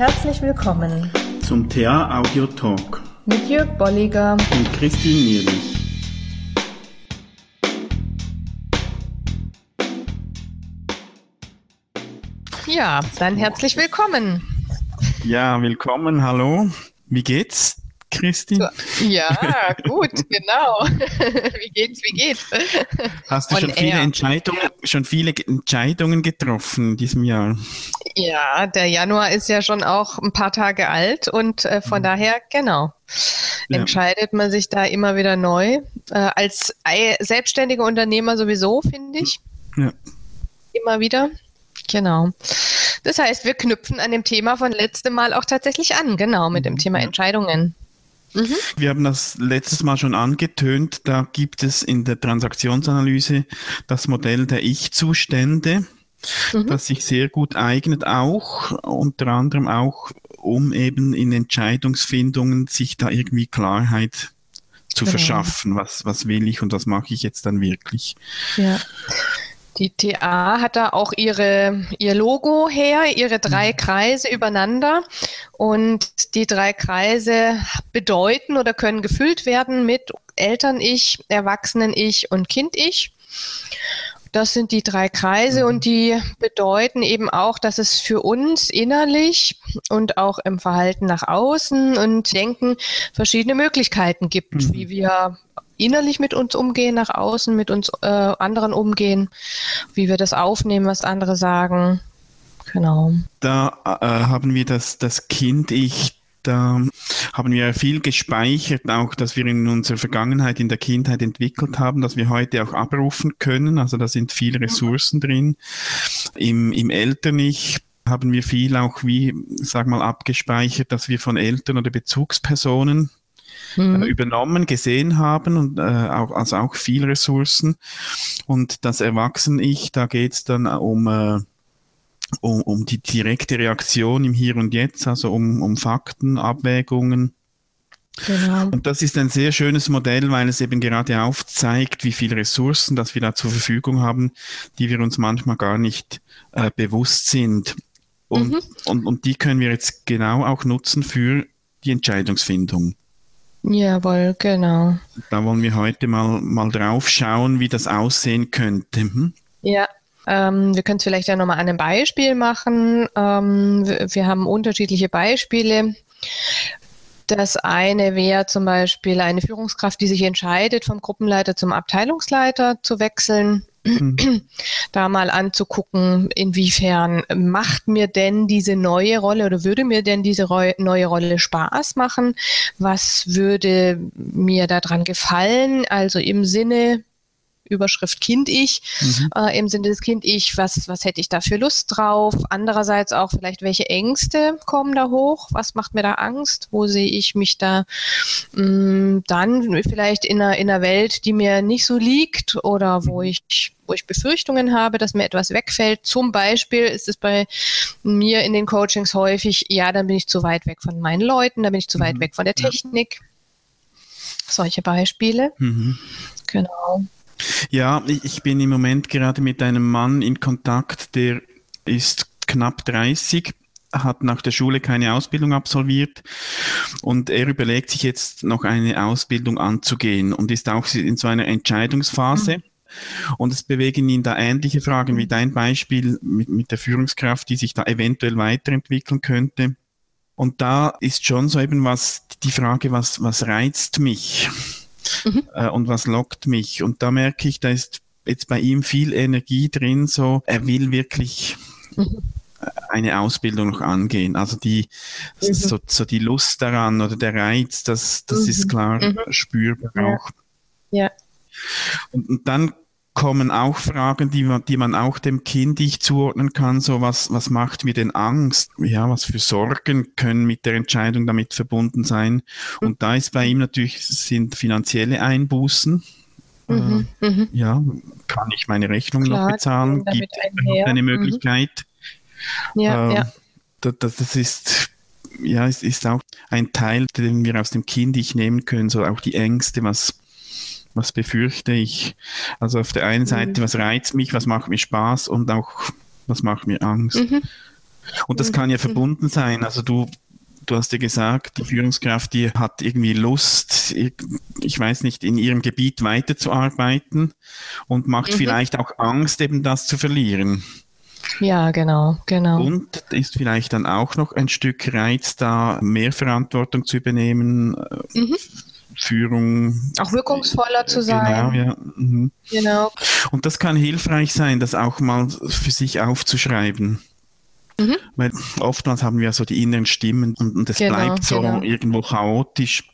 Herzlich willkommen zum TA Audio Talk mit Jörg Bolliger und Christine Nierlich. Ja, dann herzlich willkommen. Ja, willkommen, hallo. Wie geht's? Christine? Ja, gut, genau. wie geht's, wie geht's? Hast du schon viele Entscheidungen, schon viele Entscheidungen getroffen in diesem Jahr? Ja, der Januar ist ja schon auch ein paar Tage alt und äh, von mhm. daher, genau, ja. entscheidet man sich da immer wieder neu. Äh, als selbstständiger Unternehmer sowieso, finde ich. Ja. Immer wieder. Genau. Das heißt, wir knüpfen an dem Thema von letztem Mal auch tatsächlich an, genau, mit dem Thema Entscheidungen. Mhm. Wir haben das letztes Mal schon angetönt. Da gibt es in der Transaktionsanalyse das Modell der Ich-Zustände, mhm. das sich sehr gut eignet, auch unter anderem auch, um eben in Entscheidungsfindungen sich da irgendwie Klarheit zu genau. verschaffen. Was, was will ich und was mache ich jetzt dann wirklich? Ja. Die TA hat da auch ihre, ihr Logo her, ihre drei mhm. Kreise übereinander. Und die drei Kreise bedeuten oder können gefüllt werden mit Eltern-Ich, Erwachsenen-Ich und Kind-Ich. Das sind die drei Kreise und die bedeuten eben auch, dass es für uns innerlich und auch im Verhalten nach außen und Denken verschiedene Möglichkeiten gibt, mhm. wie wir innerlich mit uns umgehen, nach außen mit uns äh, anderen umgehen, wie wir das aufnehmen, was andere sagen. Genau. Da äh, haben wir das, das Kind-Ich da haben wir viel gespeichert, auch dass wir in unserer Vergangenheit, in der Kindheit entwickelt haben, dass wir heute auch abrufen können. Also da sind viele Ressourcen drin. Im, im Eltern-Ich haben wir viel auch wie, sag mal, abgespeichert, dass wir von Eltern oder Bezugspersonen mhm. übernommen, gesehen haben und äh, auch, also auch viel Ressourcen. Und das Erwachsene-Ich, da geht es dann um, äh, um, um die direkte Reaktion im Hier und Jetzt, also um, um Fakten, Abwägungen. Genau. Und das ist ein sehr schönes Modell, weil es eben gerade aufzeigt, wie viele Ressourcen, dass wir da zur Verfügung haben, die wir uns manchmal gar nicht äh, bewusst sind. Und, mhm. und, und die können wir jetzt genau auch nutzen für die Entscheidungsfindung. Jawohl, genau. Da wollen wir heute mal, mal drauf schauen, wie das aussehen könnte. Hm? Ja, ähm, wir können es vielleicht ja nochmal an einem Beispiel machen. Ähm, wir, wir haben unterschiedliche Beispiele. Das eine wäre zum Beispiel eine Führungskraft, die sich entscheidet, vom Gruppenleiter zum Abteilungsleiter zu wechseln. Mhm. da mal anzugucken, inwiefern macht mir denn diese neue Rolle oder würde mir denn diese neue Rolle Spaß machen? Was würde mir daran gefallen? Also im Sinne Überschrift Kind-Ich, mhm. äh, im Sinne des Kind-Ich, was, was hätte ich da für Lust drauf? Andererseits auch vielleicht, welche Ängste kommen da hoch? Was macht mir da Angst? Wo sehe ich mich da mh, mm, dann vielleicht in einer, in einer Welt, die mir nicht so liegt oder wo mhm. ich wo ich Befürchtungen habe, dass mir etwas wegfällt. Zum Beispiel ist es bei mir in den Coachings häufig, ja, dann bin ich zu weit weg von meinen Leuten, dann bin ich zu weit mhm. weg von der Technik. Ja. Solche Beispiele. Mhm. Genau. Ja, ich bin im Moment gerade mit einem Mann in Kontakt, der ist knapp 30 hat nach der Schule keine Ausbildung absolviert und er überlegt sich jetzt noch eine Ausbildung anzugehen und ist auch in so einer Entscheidungsphase. Mhm. Und es bewegen ihn da ähnliche Fragen wie dein Beispiel mit, mit der Führungskraft, die sich da eventuell weiterentwickeln könnte. Und da ist schon so eben was, die Frage, was, was reizt mich? Mhm. äh, und was lockt mich. Und da merke ich, da ist jetzt bei ihm viel Energie drin, so er will wirklich mhm. eine Ausbildung noch angehen. Also die mhm. so, so die Lust daran oder der Reiz, das, das ist mhm. klar mhm. spürbar auch. Ja. Und, und dann kommen auch Fragen, die man, die man auch dem Kind ich zuordnen kann. So was, was macht mir denn Angst? Ja, was für Sorgen können mit der Entscheidung damit verbunden sein? Und da ist bei ihm natürlich sind finanzielle Einbußen. Mhm, äh, mhm. ja, kann ich meine Rechnung Klar, noch bezahlen? Gibt es eine mhm. Möglichkeit? Mhm. Ja, äh, ja. Das, das ist ja, es ist auch ein Teil, den wir aus dem Kind ich nehmen können, so auch die Ängste, was was befürchte ich? Also auf der einen Seite, mhm. was reizt mich, was macht mir Spaß und auch was macht mir Angst. Mhm. Und das mhm. kann ja verbunden sein. Also du du hast ja gesagt, die Führungskraft, die hat irgendwie Lust, ich weiß nicht, in ihrem Gebiet weiterzuarbeiten und macht mhm. vielleicht auch Angst, eben das zu verlieren. Ja, genau, genau. Und ist vielleicht dann auch noch ein Stück Reiz da, mehr Verantwortung zu übernehmen, äh, mhm. Führung. Auch wirkungsvoller zu sein. Genau, ja. Mhm. Genau. Und das kann hilfreich sein, das auch mal für sich aufzuschreiben. Mhm. Weil oftmals haben wir so die inneren Stimmen und, es genau, bleibt so genau. irgendwo chaotisch.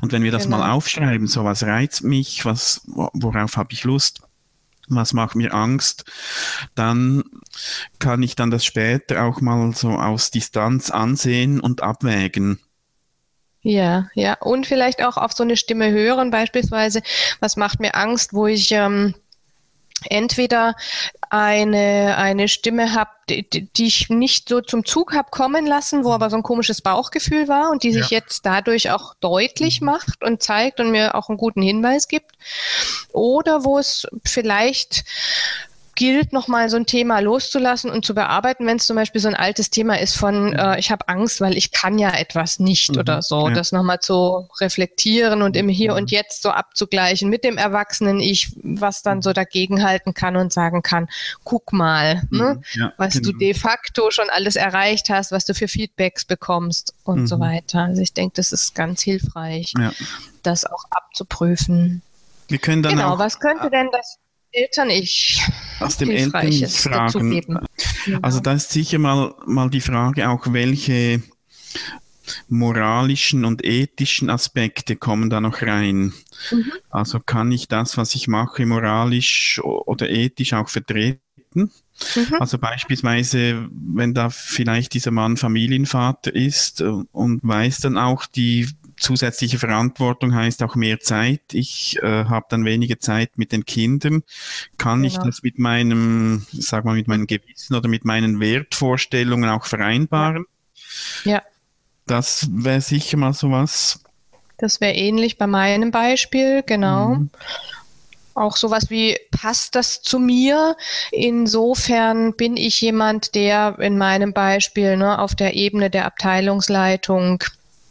Und wenn wir das genau. mal aufschreiben, so was reizt mich, was, worauf habe ich Lust, was macht mir Angst, dann kann ich dann das später auch mal so aus Distanz ansehen und abwägen. Ja, ja. Und vielleicht auch auf so eine Stimme hören, beispielsweise, was macht mir Angst, wo ich ähm, entweder eine, eine Stimme habe, die, die, ich nicht so zum Zug habe kommen lassen, wo aber so ein komisches Bauchgefühl war und die sich ja. jetzt dadurch auch deutlich mhm. macht und zeigt und mir auch einen guten Hinweis gibt. Oder wo es vielleicht gilt, nochmal so ein Thema loszulassen und zu bearbeiten, wenn es zum Beispiel so ein altes Thema ist von, mhm. äh, ich habe Angst, weil ich kann ja etwas nicht mhm. oder so, ja. das nochmal zu reflektieren und im Hier und Jetzt so abzugleichen mit dem Erwachsenen Ich, was dann so dagegenhalten kann und sagen kann, guck mal, mhm. ne, ja, was genau. du de facto schon alles erreicht hast, was du für Feedbacks bekommst und so mhm. weiter. Also ich denke, das ist ganz hilfreich, ja. das auch abzuprüfen. Wir können dann genau, auch, was könnte denn das Eltern-Ich aus dem Eltern-Ich fragen. Also da ist sicher mal, mal die Frage auch, welche moralischen und ethischen Aspekte kommen da noch rein. Mhm. Also kann ich das, was ich mache, moralisch oder ethisch auch vertreten? Mhm. Also beispielsweise, wenn da vielleicht dieser Mann Familienvater ist und weiß dann auch die zusätzliche Verantwortung heißt auch mehr Zeit. Ich äh, habe dann weniger Zeit mit den Kindern. Kann genau. ich das mit meinem, sag mal, mit meinem Gewissen oder mit meinen Wertvorstellungen auch vereinbaren? Ja. ja. Das wäre sicher mal sowas. Das wäre ähnlich bei meinem Beispiel, genau. Mhm. Auch sowas wie, passt das zu mir? Insofern bin ich jemand, der in meinem Beispiel ne, auf der Ebene der Abteilungsleitung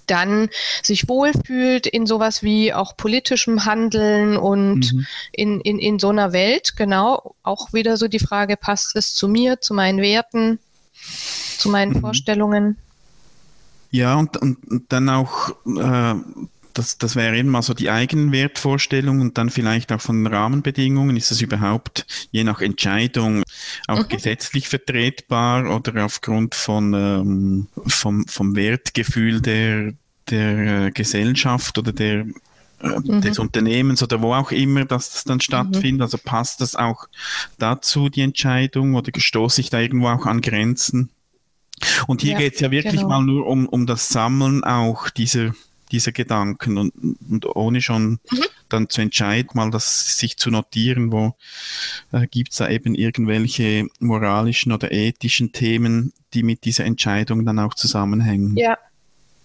dann sich wohlfühlt in sowas wie auch politischem Handeln und mhm. in, in, in so einer Welt, genau, auch wieder so die Frage, passt es zu mir, zu meinen Werten, zu meinen mhm. Vorstellungen? Ja, und, und, und dann auch, äh, das, das wäre eben mal so die eigenen Wertvorstellungen und dann vielleicht auch von Rahmenbedingungen. Ist das überhaupt je nach Entscheidung auch mhm. gesetzlich vertretbar oder aufgrund von, ähm, vom, vom Wertgefühl der, der äh, Gesellschaft oder der, äh, mhm. des Unternehmens oder wo auch immer dass das dann mhm. stattfindet. Mhm. Also passt das auch dazu, die Entscheidung, oder stoße ich da irgendwo auch an Grenzen? Und hier ja, geht es ja wirklich genau. mal nur um, um das Sammeln auch dieser, dieser Gedanken und, und ohne schon mhm. dann zu entscheiden, mal das sich zu notieren, wo äh, gibt es da eben irgendwelche moralischen oder ethischen Themen, die mit dieser Entscheidung dann auch zusammenhängen. Ja,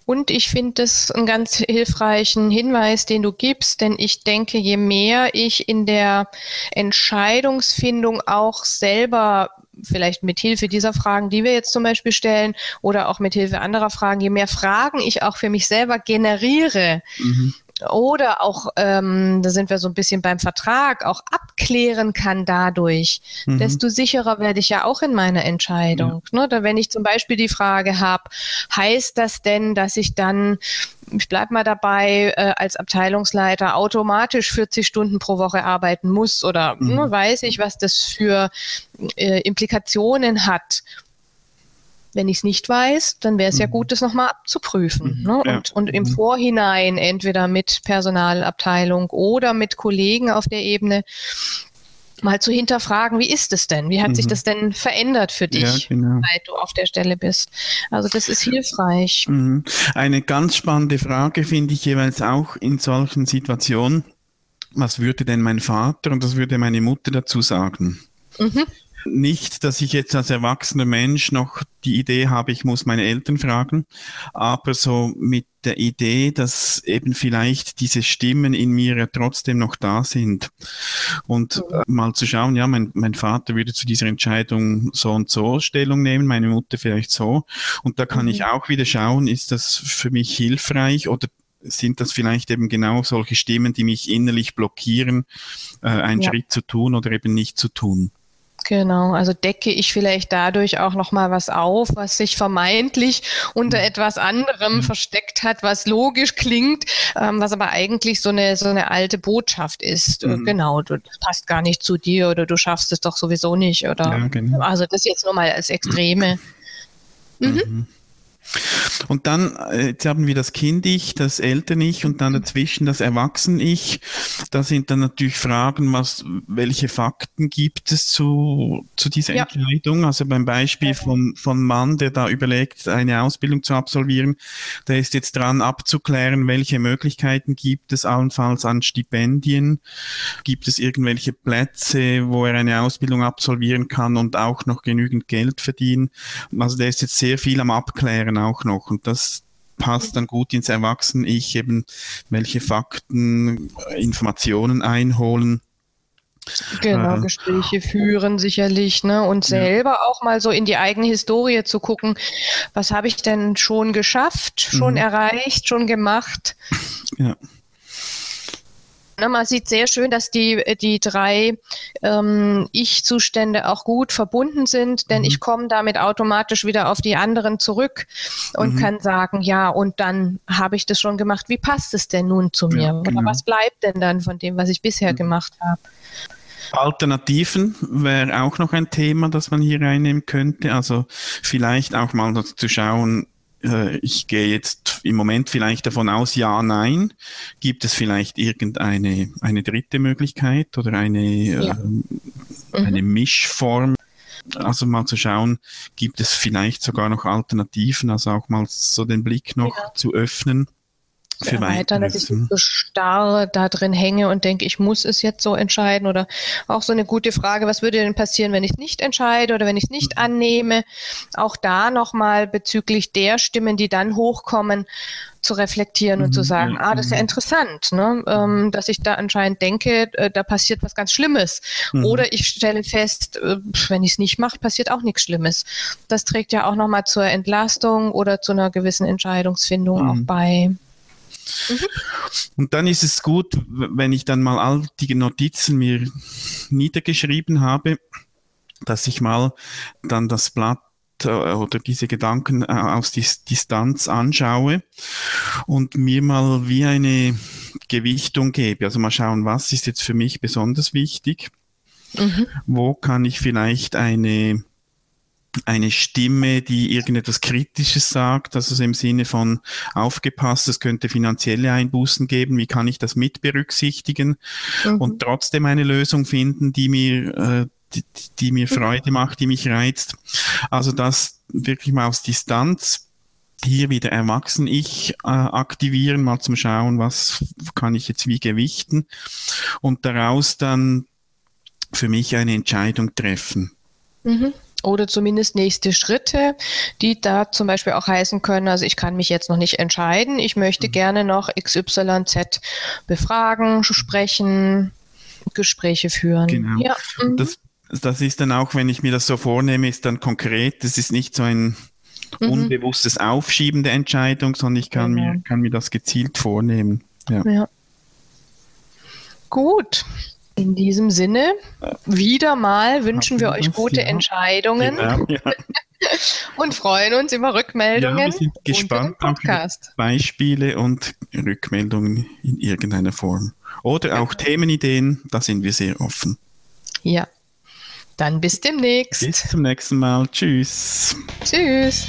und ich finde das einen ganz hilfreichen Hinweis, den du gibst, denn ich denke, je mehr ich in der Entscheidungsfindung auch selber vielleicht mit Hilfe dieser Fragen, die wir jetzt zum Beispiel stellen, oder auch mit Hilfe anderer Fragen, je mehr Fragen ich auch für mich selber generiere, mhm oder auch, ähm, da sind wir so ein bisschen beim Vertrag, auch abklären kann dadurch, mhm. desto sicherer werde ich ja auch in meiner Entscheidung. Ja. Ne? Da, wenn ich zum Beispiel die Frage habe, heißt das denn, dass ich dann, ich bleibe mal dabei, äh, als Abteilungsleiter automatisch 40 Stunden pro Woche arbeiten muss oder mhm. ne, weiß ich, was das für äh, Implikationen hat wenn ich es nicht weiß, dann wäre es mhm. ja gut, das nochmal abzuprüfen. Mhm. Ne? Ja. Und, und im mhm. Vorhinein entweder mit Personalabteilung oder mit Kollegen auf der Ebene mal zu hinterfragen, wie ist es denn? Wie hat mhm. sich das denn verändert für dich, ja, genau. seit du auf der Stelle bist? Also das ist hilfreich. Mhm. Eine ganz spannende Frage finde ich jeweils auch in solchen Situationen. Was würde denn mein Vater und was würde meine Mutter dazu sagen? Mhm. Nicht, dass ich jetzt als erwachsener Mensch noch die Idee habe, ich muss meine Eltern fragen, aber so mit der Idee, dass eben vielleicht diese Stimmen in mir ja trotzdem noch da sind. Und äh, mal zu schauen, ja, mein, mein Vater würde zu dieser Entscheidung so und so Stellung nehmen, meine Mutter vielleicht so. Und da kann mhm. ich auch wieder schauen, ist das für mich hilfreich oder sind das vielleicht eben genau solche Stimmen, die mich innerlich blockieren, äh, einen ja. Schritt zu tun oder eben nicht zu tun. Genau, also decke ich vielleicht dadurch auch noch mal was auf, was sich vermeintlich unter mhm. etwas anderem mhm. versteckt hat, was logisch klingt, ähm, was aber eigentlich so eine so eine alte Botschaft ist. Äh, mhm. Genau, du, das passt gar nicht zu dir oder du schaffst es doch sowieso nicht oder ja, genau. also das jetzt nur mal als Extreme. Mhm. Und dann, äh, jetzt haben wir das Kind-Ich, das Eltern-Ich und dann dazwischen das Erwachsen-Ich. Da sind dann natürlich Fragen, was, welche Fakten gibt es zu, zu dieser ja. Entscheidung? Also beim Beispiel von, von Mann, der da überlegt, eine Ausbildung zu absolvieren, der ist jetzt dran abzuklären, welche Möglichkeiten gibt es allenfalls an Stipendien? Gibt es irgendwelche Plätze, wo er eine Ausbildung absolvieren kann und auch noch genügend Geld verdienen? Also der ist jetzt sehr viel am Abklären dann auch noch. Und das passt dann gut ins Erwachsenen-Ich, eben welche Fakten, Informationen einholen. Genau, äh, Gespräche führen sicherlich, ne? Und selber ja. auch mal so in die eigene Historie zu gucken, was habe ich denn schon geschafft, schon mhm. erreicht, schon gemacht. Ja. Man sieht sehr schön, dass die, die drei ähm, Ich-Zustände auch gut verbunden sind, denn mhm. ich komme damit automatisch wieder auf die anderen zurück und mhm. kann sagen, ja, und dann habe ich das schon gemacht. Wie passt es denn nun zu mir? Ja, genau. Oder was bleibt denn dann von dem, was ich bisher mhm. gemacht habe? Alternativen wäre auch noch ein Thema, das man hier reinnehmen könnte. Also vielleicht auch mal zu schauen, ich gehe jetzt im Moment vielleicht davon aus, ja, nein. Gibt es vielleicht irgendeine eine dritte Möglichkeit oder eine, ja. äh, mhm. eine Mischform? Also mal zu schauen, gibt es vielleicht sogar noch Alternativen, also auch mal so den Blick noch ja. zu öffnen für erweitern, dass ich so starr da drin hänge und denke, ich muss es jetzt so entscheiden. Oder auch so eine gute Frage, was würde denn passieren, wenn ich es nicht entscheide oder wenn ich es nicht mhm. annehme? Auch da nochmal bezüglich der Stimmen, die dann hochkommen, zu reflektieren und zu mhm, sagen, ah, das ist ja interessant, ne? Ähm, dass ich da anscheinend denke, äh, da passiert was ganz Schlimmes. Mhm. Oder ich stelle fest, äh, wenn ich es nicht mache, passiert auch nichts Schlimmes. Das trägt ja auch nochmal zur Entlastung oder zu einer gewissen Entscheidungsfindung mhm. auch bei. Mhm. Und dann ist es gut, wenn ich dann mal all die Notizen mir niedergeschrieben habe, dass ich mal dann das Blatt äh, oder diese Gedanken äh, aus Distanz anschaue und mir mal wie eine Gewichtung gebe. Also mal schauen, was ist jetzt für mich besonders wichtig? Mhm. Wo kann ich vielleicht eine eine Stimme, die irgendetwas Kritisches sagt, also im Sinne von aufgepasst, es könnte finanzielle Einbußen geben, wie kann ich das mit berücksichtigen mhm. und trotzdem eine Lösung finden, die mir, äh, die, die, mir Freude macht, die mich reizt. Also das wirklich mal aus Distanz hier wieder erwachsen ich äh, aktivieren, mal zum Schauen, was kann ich jetzt wie gewichten und daraus dann für mich eine Entscheidung treffen. Mhm oder zumindest nächste Schritte, die da zum Beispiel auch heißen können, also ich kann mich jetzt noch nicht entscheiden, ich möchte mhm. gerne noch XYZ befragen, sprechen, Gespräche führen. Genau. Ja. Mhm. Das, das ist dann auch, wenn ich mir das so vornehme, ist dann konkret, das ist nicht so ein mhm. unbewusstes Aufschieben der Entscheidung, sondern ich kann, genau. mir, kann mir das gezielt vornehmen. Ja. ja. Gut. In diesem Sinne, wieder mal wünschen wir euch gute ja. Entscheidungen genau, ja. und freuen uns über Rückmeldungen. Ja, wir sind gespannt auf Beispiele und Rückmeldungen in irgendeiner Form. Oder auch Themenideen, da sind wir sehr offen. Ja, dann bis demnächst. Bis zum nächsten Mal. Tschüss. Tschüss.